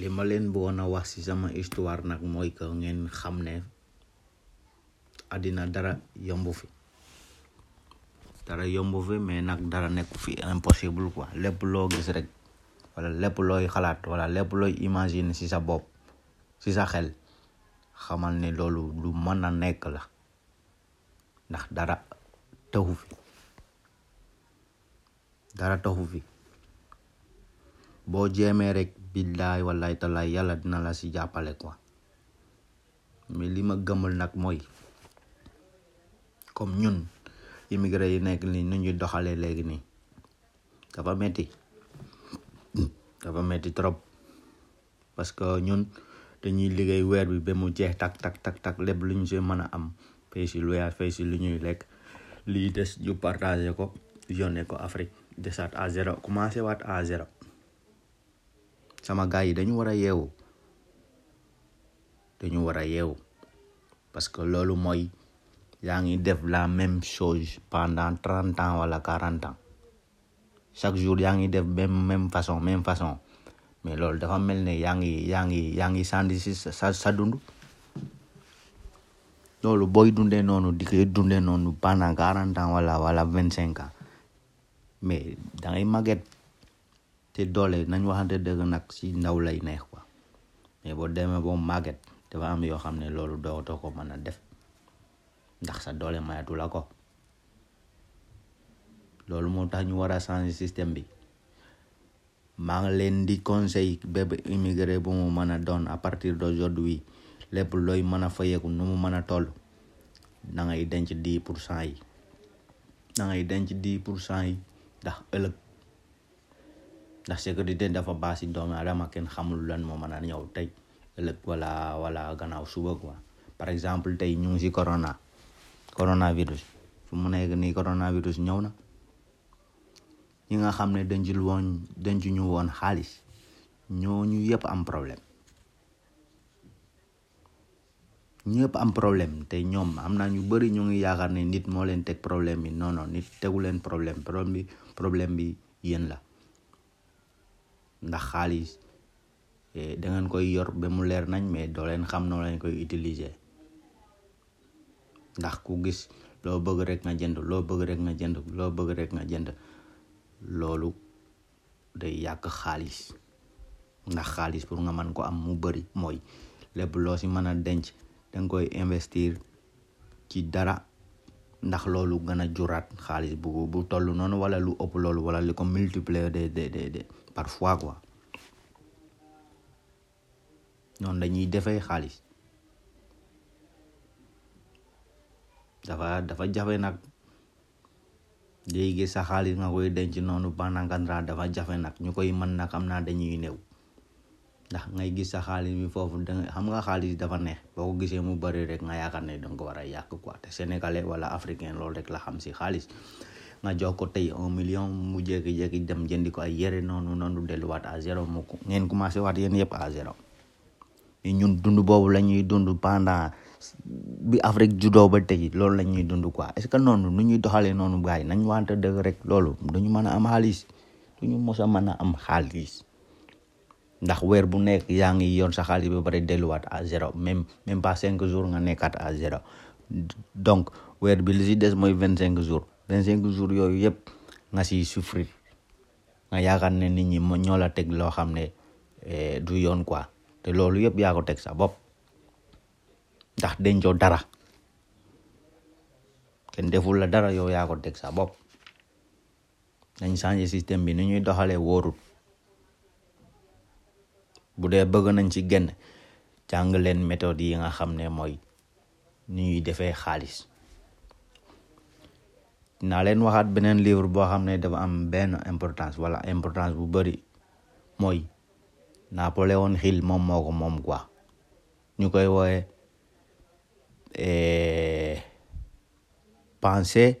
li ma leen bëggoon a wax ci sama histoire nag mooy que ngeen xam ne àddina dara yomb fi dara yomb fi mais nag dara nekku fi impossible quoi lépp loo gis rek wala lépp looy xalaat wala lépp looy imaginer ci sa bopp ci sa xel xamal ne loolu lu mën a nekk la ndax dara taxu fi dara taxu fi boo jéemee rek billaay wallaay talaay yàlla dina la si jàppale quoi mais li ma gëmul nag mooy comme ñun immigré yi nekk nii nu ñuy doxalee léegi nii dafa metti dafa metti trop parce que ñun dañuy liggéey weer bi ba mu jeex tak tak tak tak lépp lu ñu si mën a am fay si lu yaay fay si lu ñuy lekk lii des ñu partagé ko yónnee ko Afrique desaat à zéro commencé waat à zéro sama gars yi dañu war a yeewu dañu war a yeewu parce que loolu mooy yaa ngi def la même chose pendant trente ans wala quarante ans chaque jour yaa ngi def même même façon même façon mais loolu dafa mel ne yaa ngi yaa ngi yaa ngi sànni si sa sa dund loolu booy dundee noonu di koy dundee noonu pendant quarante ans wala wala vingt cinq ans mais da ngay màgget te doole nañ waxante dëgg nag si ndaw lay neex quoi mais boo demee boo màgget dafa am yoo xam ne loolu dootoo ko mën a def ndax sa doole mayatu la ko. loolu moo tax ñu war a changer système bi maa ngi leen di conseil bépp immigré bu mu mën a doon à partir d'aujourd'hui lépp looy mën a fayeeku nu mu mën a toll da ngay denc dix pour cent yi da ngay denc dix pour cent yi ndax ëllëg ndax sécurité dafa baax si doomu aadama kenn xamul lan moo mën a ñëw tey ëllëg wala wala gannaaw suba quoi par exemple tey ñu ngi si corona coronavirus fu mu nekk nii coronavirus ñëw na ñi nga xam ne denc lu woon denc ñu woon xaalis ñooñu yëpp am problème ñëpp am problème te ñoom am na ñu bëri ñu ngi yaakaar ne nit moo leen teg problème bi non non nit tegu leen problème problème bi problème bi yéen la ndax xaalis eh, da ngeen koy yor ba mu leer nañ mais doo leen xam noo leen koy utiliser ndax ku gis loo bëgg rek nga jënd loo bëgg rek nga jënd loo bëgg rek nga jënd loolu day yàq xaalis ndax xaalis pour nga mën ko am mu bëri mooy lépp loo si mën a denc danga koy investir ci dara ndax loolu gën a juraat xaalis bu bu toll noonu wala lu ëpp loolu wala li ko multiplier de de de de parfois quoi noonu dañuy defee xaalis dafa dafa jafe nag léegi sa xaalis nga koy denc noonu pendant quatre ans dafa jafe nag ñu koy mën nag am naa dañuy néew ndax ngay gis sa xaalis bi foofu da xam nga xaalis dafa neex boo ko gisee mu bëri rek nga yaakaar ne danga ko war a yàq quoi te sénégalais wala africain loolu rek la xam si xaalis nga jox ko tey un million mu jékki-jékki dem jëndi ko ay yére noonu noonu delluwaat à zéro mu ngeen commencé waat yéen yëpp à zéro ñun dund boobu la ñuy dund pendant bi Afrique juddoo ba tey loolu la ñuy dund quoi est-ce que noonu nu ñuy doxalee noonu gars yi nañ wante dëgg rek loolu duñu mën a am xaalis duñu mos a mën a am xaalis ndax weer bu nekk yaa ngi yoon sa xaalis ba pare delluwaat à zéro même même pas cinq jours nga nekkaat à zéro donc weer bi li si des mooy vingt cinq jours vingt cinq jours yooyu yëpp nga siy souffrir nga yaakaar ne nit ñi ñoo la teg loo xam ne eh, du yoon quoi te loolu yëpp yaa ko teg sa bopp ndax dencoo dara kenn deful la dara yow yaa ko teg sa bopp nañ changé système bi ni ñuy doxalee wóorul bu dee bëgg nañ ci génn jàng leen méthode yi nga xam ne mooy ni ñuy defee xaalis naa leen waxaat beneen livre boo xam ne dafa am benn importance wala importance bu bëri mooy Napoléon Hill moom moo ko moom quoi ñu koy wooye eh, pensée